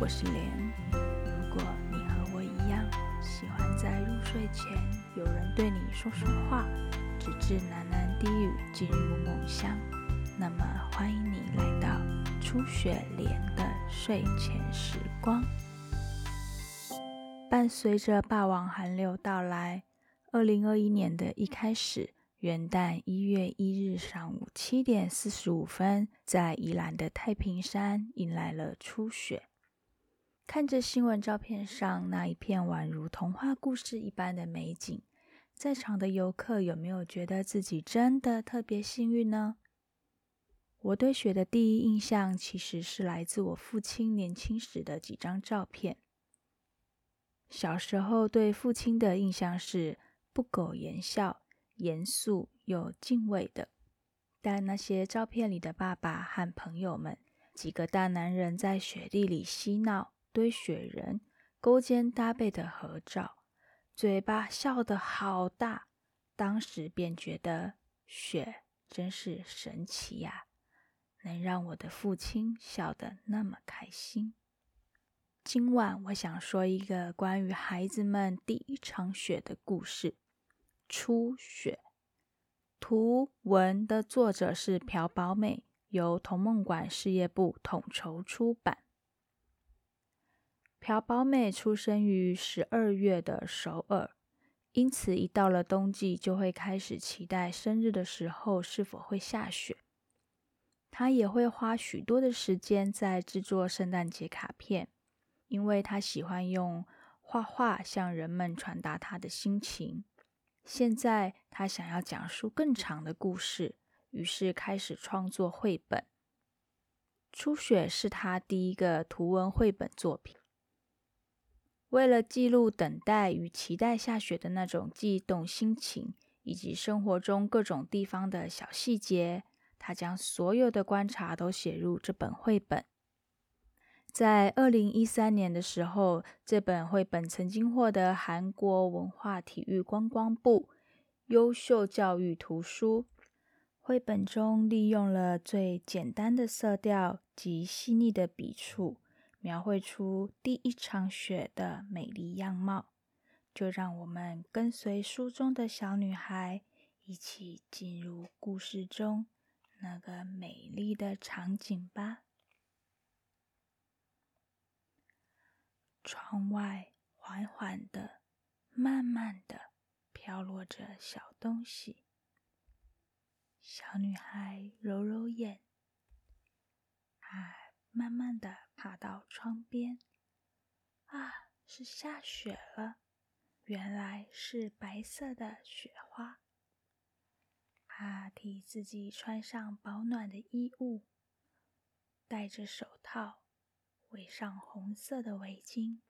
我是莲。如果你和我一样，喜欢在入睡前有人对你说说话，直至喃喃低语进入梦乡，那么欢迎你来到初雪莲的睡前时光。伴随着霸王寒流到来，二零二一年的一开始。元旦一月一日上午七点四十五分，在宜兰的太平山迎来了初雪。看着新闻照片上那一片宛如童话故事一般的美景，在场的游客有没有觉得自己真的特别幸运呢？我对雪的第一印象其实是来自我父亲年轻时的几张照片。小时候对父亲的印象是不苟言笑。严肃又敬畏的，但那些照片里的爸爸和朋友们，几个大男人在雪地里嬉闹、堆雪人、勾肩搭背的合照，嘴巴笑得好大，当时便觉得雪真是神奇呀，能让我的父亲笑得那么开心。今晚我想说一个关于孩子们第一场雪的故事。初雪，图文的作者是朴宝美，由童梦馆事业部统筹出版。朴宝妹出生于十二月的首尔，因此一到了冬季，就会开始期待生日的时候是否会下雪。他也会花许多的时间在制作圣诞节卡片，因为他喜欢用画画向人们传达他的心情。现在他想要讲述更长的故事，于是开始创作绘本。初雪是他第一个图文绘本作品。为了记录等待与期待下雪的那种悸动心情，以及生活中各种地方的小细节，他将所有的观察都写入这本绘本。在二零一三年的时候，这本绘本曾经获得韩国文化体育观光部优秀教育图书。绘本中利用了最简单的色调及细腻的笔触，描绘出第一场雪的美丽样貌。就让我们跟随书中的小女孩，一起进入故事中那个美丽的场景吧。窗外缓缓的、慢慢的飘落着小东西。小女孩揉揉眼，啊慢慢的爬到窗边。啊，是下雪了！原来是白色的雪花。她替自己穿上保暖的衣物，戴着手套。围上红色的围巾，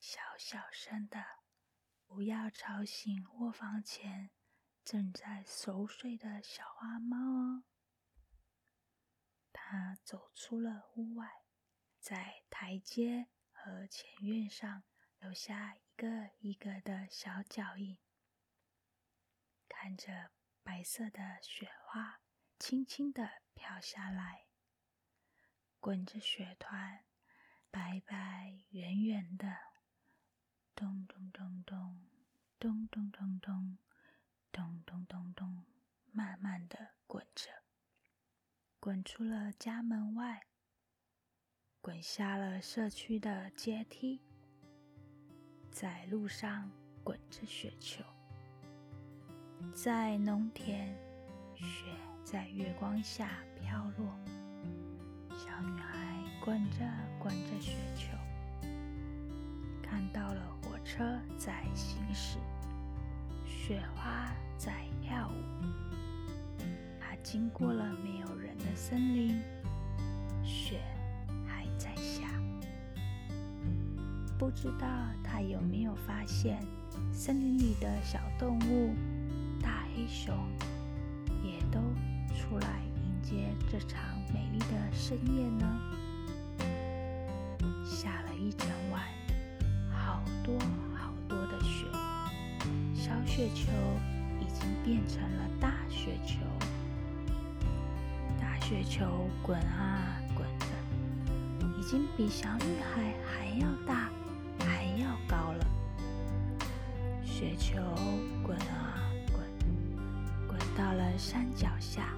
小小声的，不要吵醒卧房前正在熟睡的小花猫哦。他走出了屋外，在台阶和前院上留下一个一个的小脚印，看着白色的雪花轻轻的飘下来。滚着雪团，白白圆圆的，咚咚咚咚，咚咚咚咚，咚咚咚咚，慢慢的滚着，滚出了家门外，滚下了社区的阶梯，在路上滚着雪球，在农田，雪在月光下飘落。小女孩滚着滚着雪球，看到了火车在行驶，雪花在跳舞。经过了没有人的森林，雪还在下。不知道他有没有发现，森林里的小动物，大黑熊，也都出来迎接这场。美丽的深夜呢，下了一整晚，好多好多的雪，小雪球已经变成了大雪球，雪球滚啊滚的，一经比小女孩还要大，还要高了。雪球滚啊滚，滚到了山脚下，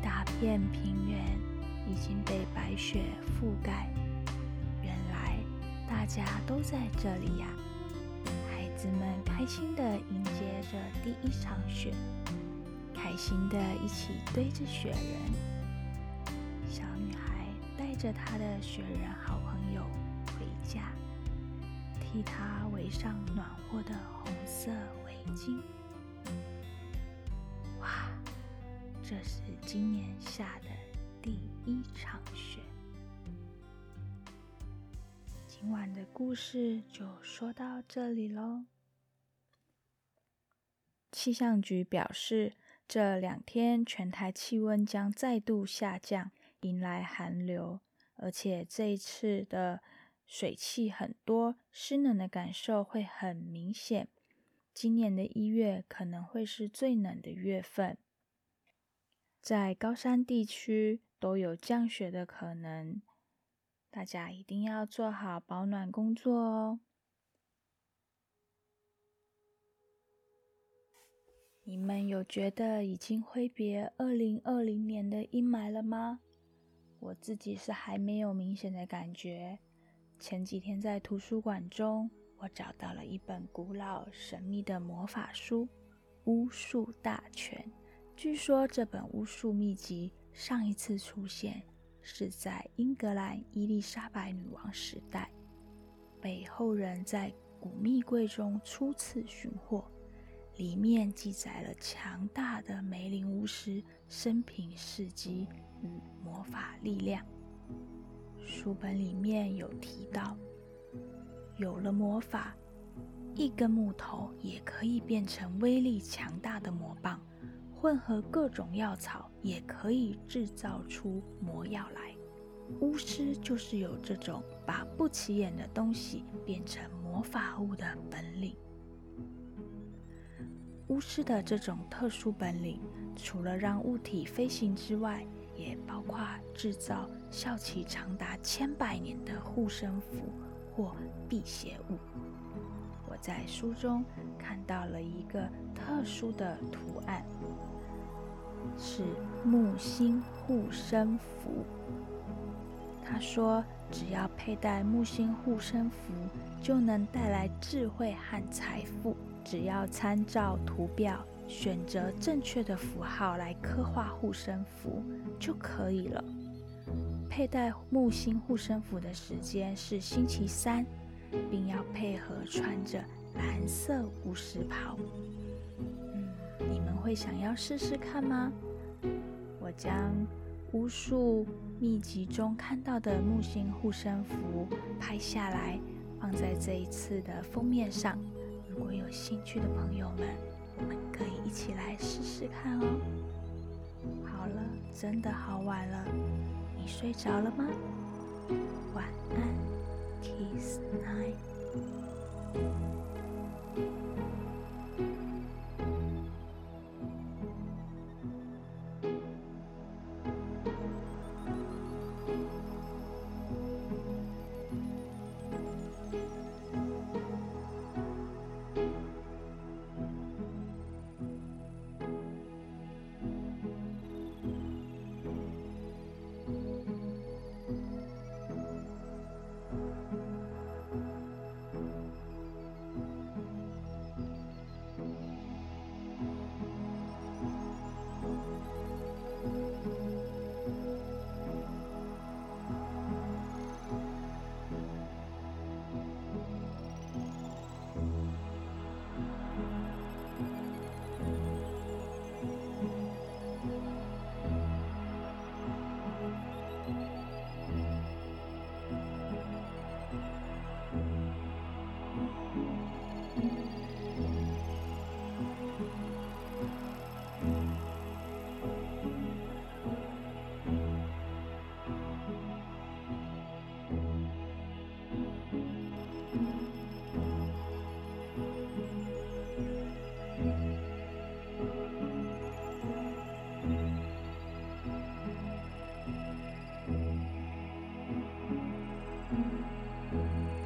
大片平原已经被白雪覆盖。原来大家都在这里呀！孩子们开心地迎接着第一场雪，开心地一起堆着雪人。小女孩带着她的雪人好朋友回家。替她围上暖和的红色围巾。哇，这是今年下的第一场雪。今晚的故事就说到这里喽。气象局表示，这两天全台气温将再度下降，迎来寒流，而且这一次的。水汽很多，湿冷的感受会很明显。今年的一月可能会是最冷的月份，在高山地区都有降雪的可能，大家一定要做好保暖工作哦。你们有觉得已经挥别二零二零年的阴霾了吗？我自己是还没有明显的感觉。前几天在图书馆中，我找到了一本古老神秘的魔法书《巫术大全》。据说这本巫术秘籍上一次出现是在英格兰伊丽莎白女王时代，被后人在古密柜中初次寻获。里面记载了强大的梅林巫师生平事迹与魔法力量。书本里面有提到，有了魔法，一根木头也可以变成威力强大的魔棒，混合各种药草也可以制造出魔药来。巫师就是有这种把不起眼的东西变成魔法物的本领。巫师的这种特殊本领，除了让物体飞行之外，也包括制造效期长达千百年的护身符或辟邪物。我在书中看到了一个特殊的图案，是木星护身符。他说，只要佩戴木星护身符，就能带来智慧和财富。只要参照图表。选择正确的符号来刻画护身符就可以了。佩戴木星护身符的时间是星期三，并要配合穿着蓝色巫师袍。嗯，你们会想要试试看吗？我将巫术秘籍中看到的木星护身符拍下来，放在这一次的封面上。如果有兴趣的朋友们，我们可以一起来试试看哦。好了，真的好晚了，你睡着了吗？晚安，KISS NIGHT。Thank you.